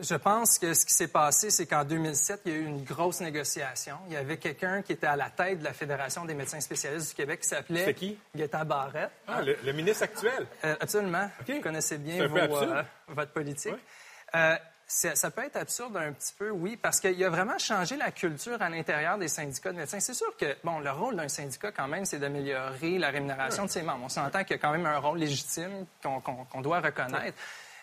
Je pense que ce qui s'est passé, c'est qu'en 2007, il y a eu une grosse négociation. Il y avait quelqu'un qui était à la tête de la Fédération des médecins spécialistes du Québec qui s'appelait... C'est qui? Gaétan Barrette. Ah, le, le ministre actuel? Euh, absolument. Vous connaissez bien vos, euh, votre politique. Euh, ça peut être absurde un petit peu, oui, parce qu'il a vraiment changé la culture à l'intérieur des syndicats de médecins. C'est sûr que, bon, le rôle d'un syndicat, quand même, c'est d'améliorer la rémunération de ses membres. On s'entend qu'il y a quand même un rôle légitime qu'on doit reconnaître.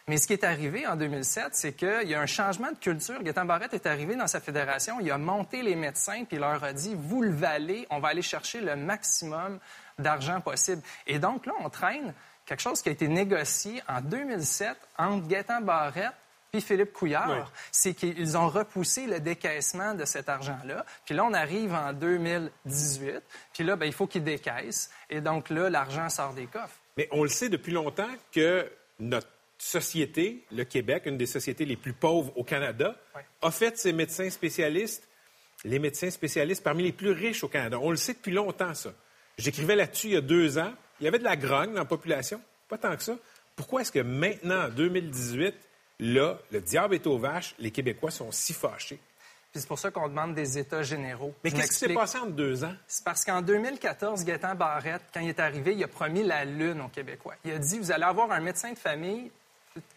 Mais ce qui est arrivé en 2007, c'est qu'il y a un changement de culture. Gaétan Barrette est arrivé dans sa fédération, il a monté les médecins, puis il leur a dit, vous le valez, on va aller chercher le maximum d'argent possible. Et donc là, on traîne quelque chose qui a été négocié en 2007 entre Gaétan Barrette puis Philippe Couillard, Oui. c'est qu'ils ont repoussé le décaissement de cet argent-là. Puis là, on arrive en 2018, puis là, ben, il faut qu'ils décaissent. Et donc là, l'argent sort des coffres. Mais on le sait depuis longtemps que notre société, le Québec, une des sociétés les plus pauvres au Canada, a fait ses médecins spécialistes, les médecins spécialistes parmi les plus riches au Canada. On le sait depuis longtemps, ça. J'écrivais là-dessus il y a deux ans. Il y avait de la grogne dans la population, pas tant que ça. Pourquoi est-ce que maintenant, en 2018, là, le diable est aux vaches, les Québécois sont si fâchés? Puis c'est pour ça qu'on demande des États généraux. Mais qu'est-ce qui s'est passé en deux ans? C'est parce qu'en 2014, Gaétan Barrette, quand il est arrivé, il a promis la lune aux Québécois. Il a dit, vous allez avoir un médecin de famille,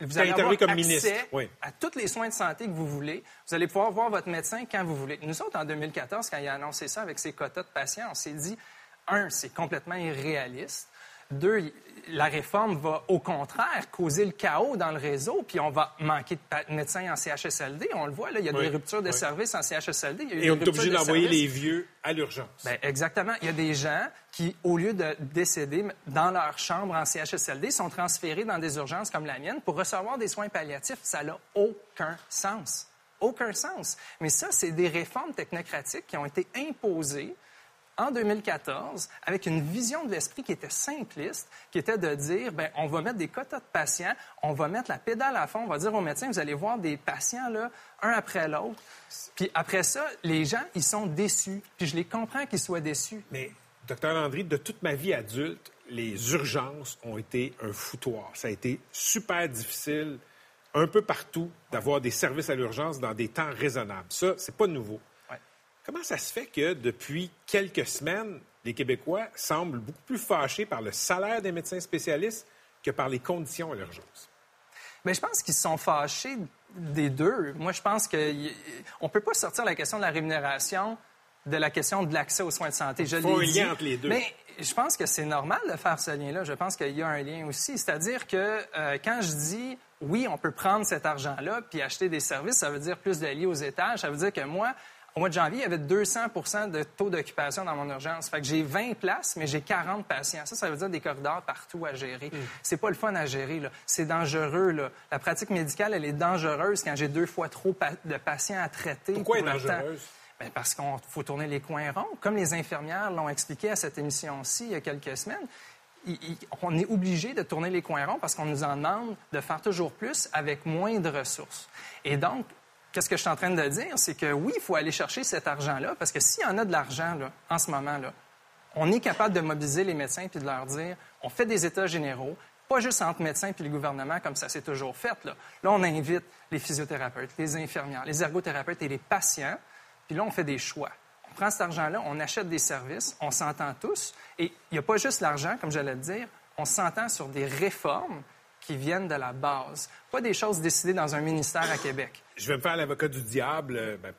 vous allez avoir comme accès ministre, oui. à tous les soins de santé que vous voulez. Vous allez pouvoir voir votre médecin quand vous voulez. Nous autres, en 2014, quand il a annoncé ça avec ses quotas de patients, on s'est dit, un, c'est complètement irréaliste. Deux, la réforme va au contraire causer le chaos dans le réseau, puis on va manquer de médecins en CHSLD. On le voit, là, il y a Oui, des ruptures de oui. services en CHSLD. Il y a eu Et on est obligé de d'envoyer services. les vieux à l'urgence. Ben, exactement. Il y a des gens qui, au lieu de décéder dans leur chambre en CHSLD, sont transférés dans des urgences comme la mienne pour recevoir des soins palliatifs. Ça n'a aucun sens. Aucun sens. Mais ça, c'est des réformes technocratiques qui ont été imposées en 2014 avec une vision de l'esprit qui était simpliste, qui était de dire, ben, on va mettre des quotas de patients, on va mettre la pédale à fond, on va dire aux médecins, vous allez voir des patients, là, un après l'autre. Puis après ça, les gens, ils sont déçus. Puis je les comprends qu'ils soient déçus. Mais, docteur Landry, de toute ma vie adulte, les urgences ont été un foutoir. Ça a été super difficile, un peu partout, d'avoir des services à l'urgence dans des temps raisonnables. Ça, c'est pas nouveau. Comment ça se fait que depuis quelques semaines, les Québécois semblent beaucoup plus fâchés par le salaire des médecins spécialistes que par les conditions à l'urgence? Mais je pense qu'ils sont fâchés des deux. Moi, je pense qu'on ne peut pas sortir la question de la rémunération de la question de l'accès aux soins de santé. Je Il faut un dit. lien entre les deux. Mais je pense que c'est normal de faire ce lien-là. Je pense qu'il y a un lien aussi. C'est-à-dire que euh, quand je dis oui, on peut prendre cet argent-là puis acheter des services, ça veut dire plus de lits aux étages. Ça veut dire que moi, au mois de janvier, il y avait 200 de taux d'occupation dans mon urgence. Fait que j'ai 20 places, mais j'ai 40 patients. Ça, ça veut dire des corridors partout à gérer. C'est pas le fun à gérer. là. C'est dangereux. Là. La pratique médicale, elle est dangereuse quand j'ai deux fois trop de patients à traiter. Pourquoi pour elle est dangereuse? Ben, parce qu'il faut tourner les coins ronds. Comme les infirmières l'ont expliqué à cette émission-ci il y a quelques semaines, il- il- on est obligé de tourner les coins ronds parce qu'on nous en demande de faire toujours plus avec moins de ressources. Et donc, qu'est-ce que je suis en train de dire? C'est que oui, il faut aller chercher cet argent-là parce que s'il y en a de l'argent en ce moment, là, on est capable de mobiliser les médecins puis de leur dire on fait des états généraux, pas juste entre médecins puis le gouvernement comme ça s'est toujours fait. Là. on invite les physiothérapeutes, les infirmières, les ergothérapeutes et les patients, puis là, on fait des choix. On prend cet argent-là, on achète des services, on s'entend tous, et il n'y a pas juste l'argent, comme j'allais te dire, on s'entend sur des réformes qui viennent de la base, pas des choses décidées dans un ministère à Québec. Je vais me faire l'avocat du diable, euh, ben,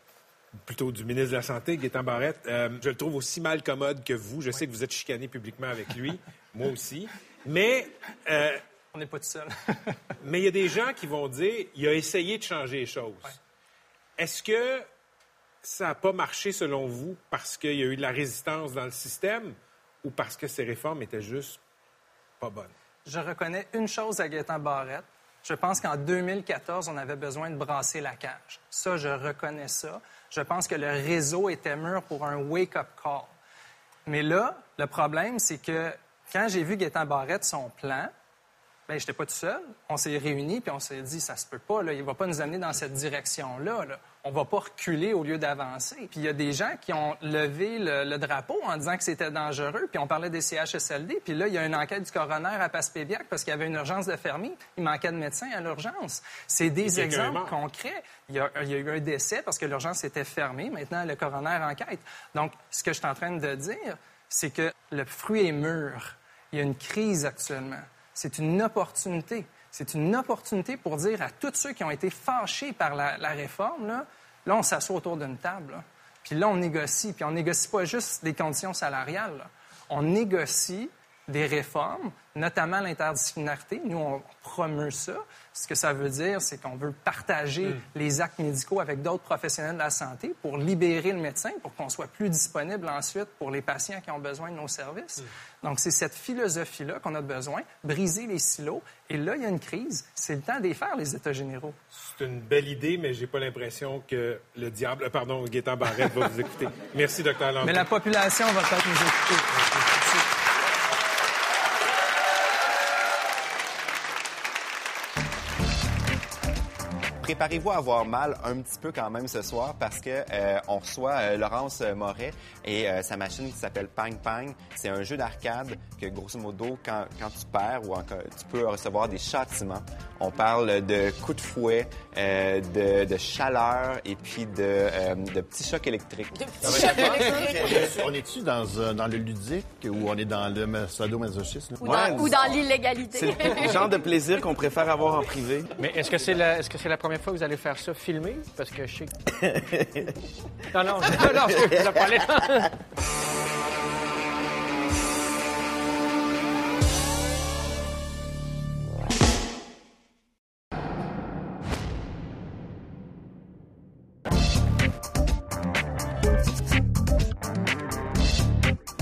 plutôt du ministre de la Santé, Gaétan Barrette. Euh, je le trouve aussi mal commode que vous. Je sais que vous êtes chicané publiquement avec lui, <laughs> moi aussi. Mais. euh, On n'est pas tout seul. <laughs> mais il y a des gens qui vont dire il a essayé de changer les choses. Est-ce que ça n'a pas marché selon vous parce qu'il y a eu de la résistance dans le système ou parce que ces réformes étaient juste pas bonnes? Je reconnais une chose à Gaétan Barrette. Je pense qu'en 2014, on avait besoin de brasser la cage. Ça, je reconnais ça. Je pense que le réseau était mûr pour un wake-up call. Mais là, le problème, c'est que quand j'ai vu Gaétan Barrette, son plan, ben, j'étais pas tout seul. On s'est réunis puis on s'est dit, ça se peut pas, là. il va pas nous amener dans cette direction-là. Là. On va pas reculer au lieu d'avancer. Puis il y a des gens qui ont levé le, le drapeau en disant que c'était dangereux. Puis on parlait des CHSLD. Puis là, il y a une enquête du coroner à Passepébiac parce qu'il y avait une urgence de fermier. Il manquait de médecins à l'urgence. C'est des exemples concrets. Il y, a, il y a eu un décès parce que l'urgence était fermée. Maintenant, le coroner enquête. Donc, ce que je suis en train de dire, c'est que le fruit est mûr. Il y a une crise actuellement. C'est une opportunité. C'est une opportunité pour dire à tous ceux qui ont été fâchés par la, réforme, là, on s'assoit autour d'une table. Puis là, on négocie. Puis on négocie pas juste des conditions salariales. On négocie des réformes, notamment l'interdisciplinarité. Nous, on promeut ça. Ce que ça veut dire, c'est qu'on veut partager les actes médicaux avec d'autres professionnels de la santé pour libérer le médecin, pour qu'on soit plus disponible ensuite pour les patients qui ont besoin de nos services. Donc, c'est cette philosophie-là qu'on a besoin, briser les silos. Et là, il y a une crise. C'est le temps d'y faire, les États généraux. C'est une belle idée, mais j'ai pas l'impression que le diable, pardon, Gaétan Barrette va vous écouter. <laughs> Merci, docteur Landry. Mais la population va peut-être nous écouter. Préparez-vous à avoir mal un petit peu quand même ce soir parce que euh, on reçoit euh, Laurence Moret et euh, sa machine qui s'appelle Pang Pang. C'est un jeu d'arcade que grosso modo quand, quand tu perds ou encore, tu peux recevoir des châtiments. On parle de coups de fouet, euh, de, de chaleur et puis de, euh, de petits chocs électriques. On est-tu dans, euh, dans le ludique ou on est dans le sadomasochisme? Ou dans, ou dans l'illégalité. C'est le genre de plaisir qu'on préfère avoir en privé. Mais est-ce que c'est la, est-ce que c'est la première fois que vous allez faire ça, filmer, parce que je sais que... <laughs> non, non, je... non, je... je pas aller.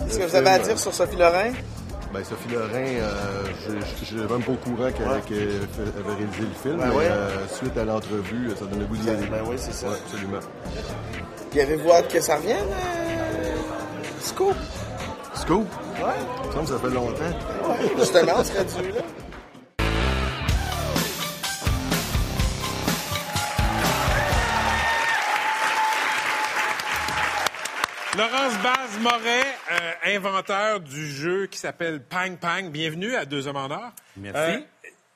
Qu'est-ce que vous avez à dire sur Sophie Lorrain? Ben, Sophie Lorrain, euh, je n'étais même pas au courant qu'elle Ouais. avait réalisé le film, Ben mais ouais. euh, suite à l'entrevue, ça donne le goût d'y aller. Ben oui, c'est ça. Ouais, absolument. Puis avez-vous hâte que ça revienne? euh, Scoop? Scoop? Ouais. Il me semble que ça fait longtemps. Ouais, justement, on serait dû, là. Laurence Baz Moret, euh, inventeur du jeu qui s'appelle Pang Pang. Bienvenue à Deux Hommes en Or. Merci.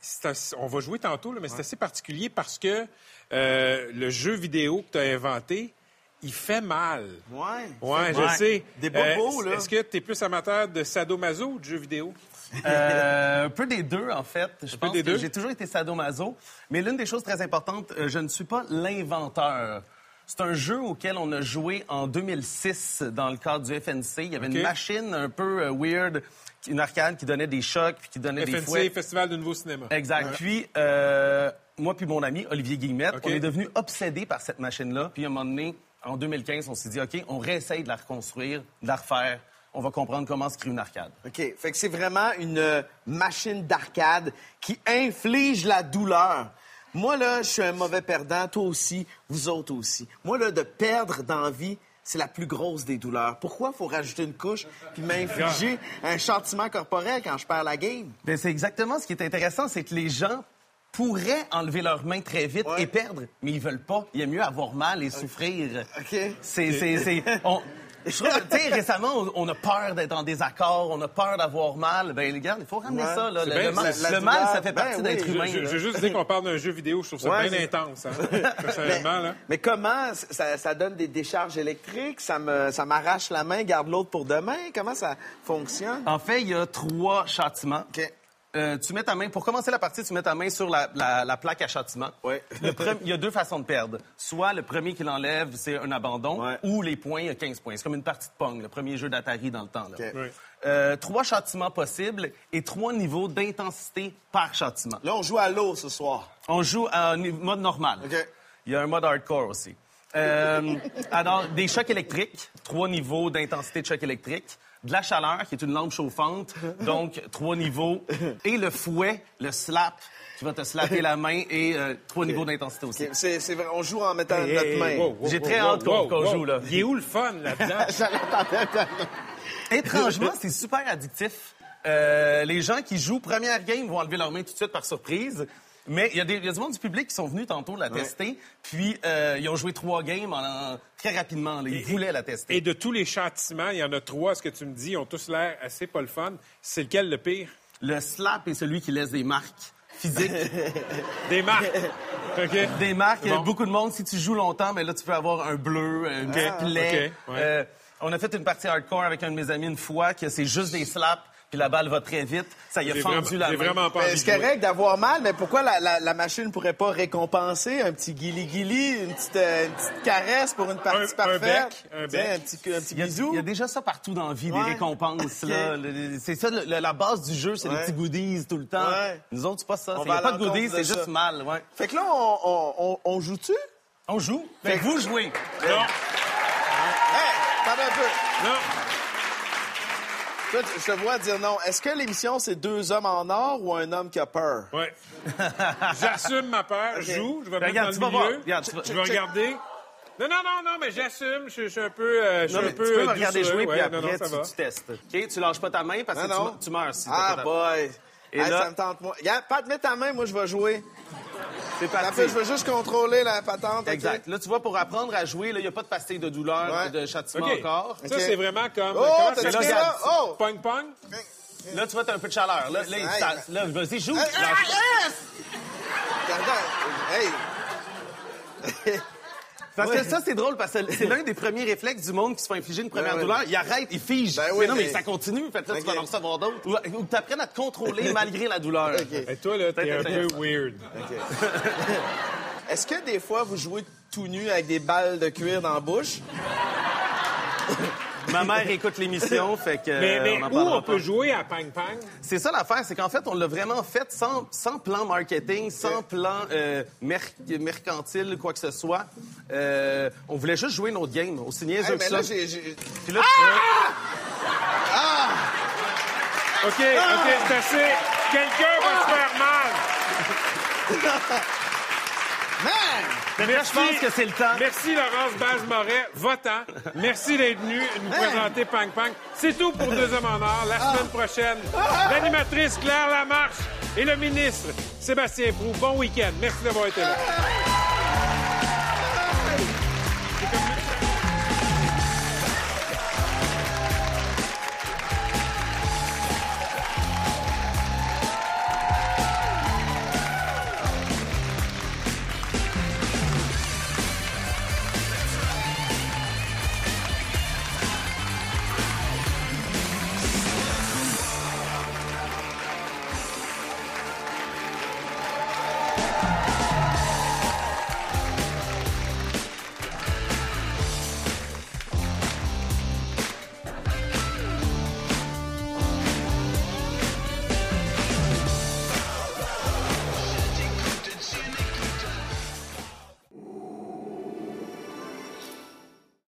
c'est assez- on va jouer tantôt, là, mais c'est assez particulier parce que euh, le jeu vidéo que tu as inventé, il fait mal. Ouais. Ouais, je Ouais. sais. Des bobos, là. Est-ce que tu es plus amateur de sadomaso ou de jeux vidéo? Euh, un peu des deux, en fait. Je pense des que deux? j'ai toujours été sadomaso. Mais l'une des choses très importantes, euh, je ne suis pas l'inventeur. C'est un jeu auquel on a joué en 2006 dans le cadre du FNC. Il y avait une machine un peu euh, weird, une arcade qui donnait des chocs puis qui donnait des FNC, fouets. Festival de Nouveau Cinéma. Exact. Ouais. Puis, euh, moi puis mon ami Olivier Guillemette, on est devenus obsédés par cette machine-là. Puis, à un moment donné, en 2015, on s'est dit, OK, on réessaye de la reconstruire, de la refaire. On va comprendre comment se crée une arcade. OK. Fait que c'est vraiment une euh, machine d'arcade qui inflige la douleur. Moi, là, je suis un mauvais perdant. Toi aussi. Vous autres aussi. Moi, là, de perdre dans la vie, c'est la plus grosse des douleurs. Pourquoi faut rajouter une couche puis m'infliger un châtiment corporel quand je perds la game? Ben, c'est exactement ce qui est intéressant, c'est que les gens pourraient enlever leurs mains très vite et perdre, mais ils veulent pas. Il y a mieux avoir mal et souffrir. OK. C'est, c'est, c'est- on- je trouve, tu sais, récemment, on, a peur d'être en désaccord, on a peur d'avoir mal. Ben, les gars, il faut ramener Ouais. ça, là. Le, bien, le mal, le ça fait Ben partie oui. d'être humain. je- veux juste dire qu'on parle d'un jeu vidéo, je trouve ça Ouais, bien intense. Hein? <laughs> Personnellement, là. Mais comment ça, ça donne des décharges électriques? Ça me, ça m'arrache la main, garde l'autre pour demain? Comment ça fonctionne? En fait, il y a trois châtiments. Euh, tu mets ta main, pour commencer la partie, tu mets ta main sur la, la- la plaque à châtiment. Ouais. Le Il y a deux façons de perdre. Soit le premier qui l'enlève, c'est un abandon, Ouais. ou les points, il y a 15 points. C'est comme une partie de Pong, le premier jeu d'Atari dans le temps. là. OK. Oui. Euh, trois châtiments possibles et trois niveaux d'intensité par châtiment. Là, on joue à l'eau ce soir. On joue en mode normal. OK. Il y a un mode hardcore aussi. Euh, <laughs> alors, des chocs électriques, trois niveaux d'intensité de choc électrique. De la chaleur, qui est une lampe chauffante, <laughs> donc trois niveaux. Et le fouet, le slap, qui va te slapper la main, et euh, trois niveaux d'intensité aussi. OK. C'est, c'est vrai, on joue en mettant Hey, notre hey, main. wow, wow, J'ai wow, très wow, hâte qu'on- wow, qu'on wow. joue, là. Il est où le fun là-dedans? <laughs> Étrangement, c'est super addictif. Euh, les gens qui jouent première game vont enlever leur main tout de suite par surprise. Mais il y, a des- il y a du monde du public qui sont venus tantôt la tester, puis euh, ils ont joué trois games en- en- très rapidement. là. Ils voulaient la tester. Et de tous les châtiments, il y en a trois, ce que tu me dis, ils ont tous l'air assez pas le fun. C'est lequel le pire? Le slap est celui qui laisse des marques physiques. <laughs> Des marques. OK. des marques. Bon. beaucoup de monde. Si tu joues longtemps, mais là, tu peux avoir un bleu, une Ah, plaie. ok, ouais. Euh, on a fait une partie hardcore avec un de mes amis une fois, que c'est juste des slaps, puis la balle va très vite. Ça y a fendu la main. vraiment pas c'est correct d'avoir mal, mais pourquoi la, la, la machine ne pourrait pas récompenser un petit guili-guili, une petite, euh, une petite caresse pour une partie Un- un parfaite? bec, un Tu sais, bec. Un petit, un petit Il y, a, bisou? il y a déjà ça partout dans la vie, Ouais. des récompenses. Ok. là. Le- le- C'est ça, le- la base du jeu, c'est Ouais. les petits goodies tout le temps. Ouais. Nous autres, c'est pas ça. On Il n'y a pas de goodies, c'est juste mal. Ouais. Fait que là, on, on, on, on joue-tu? On joue. Fait que vous jouez. Non. Hey, un peu. Non. Je te vois dire non. Est-ce que l'émission, c'est deux hommes en or ou un homme qui a peur? Ouais. <laughs> J'assume ma peur. Je joue. Je vais me Regarde, mettre dans le voir. milieu. Regarde, tu vas- je vais regarder. Non, non, non, non, mais j'assume. Je, je suis un peu. euh, je suis Non, un mais peu tu peux me euh, regarder jouer, Ouais, puis après, non, tu, testes. OK? Tu lâches pas ta main parce que Non, tu, tu meurs si Ah, boy. Et Hey, là- ça me tente, moi. Regarde, Pat, mets ta main, moi, je vais jouer. C'est parti. Après, je veux juste contrôler la patente. Exact. Là, tu vois, pour apprendre à jouer, il n'y a pas de pastille de douleur, Ouais. de châtiment encore. Ça, c'est vraiment comme. Oh, t'as s'appelle? ça? Oh! Pong pong? Là, tu vois, t'as un peu de chaleur. Là, là, là, vas-y, joue. Pas. yes! Attends, hey! <laughs> Parce Ouais. que ça, c'est drôle, parce que c'est l'un des premiers réflexes du monde qui se fait infliger une première Ouais, ouais. douleur. Il arrête, il fige. Ben Mais oui, non, mais mais- ça continue. Fait que là, tu vas en recevoir d'autres. Ou, ou tu apprennes à te contrôler <laughs> malgré la douleur. Et toi, là, t'es un peu weird. <laughs> Est-ce que des fois, vous jouez tout nu avec des balles de cuir dans la bouche? Ma mère écoute l'émission, fait que Mais, euh, mais on en où on pas. peut jouer à Pang Pang? C'est ça l'affaire, c'est qu'en fait, on l'a vraiment fait sans, sans plan marketing, sans plan euh, merc- mercantile, quoi que ce soit. Euh, on voulait juste jouer notre game, aussi niaiseux Hey, que mais ça. là, j'ai... Puis là, Ah! OK, OK, c'est assez. Quelqu'un va se faire mal. <laughs> Là, je pense que c'est le temps. Merci, Laurence Baz-Moret, votant. Merci d'être venu nous présenter Pang Pang. C'est tout pour Deux Hommes en Or. La semaine prochaine, l'animatrice Claire Lamarche et le ministre Sébastien Prou. Bon week-end. Merci d'avoir été là.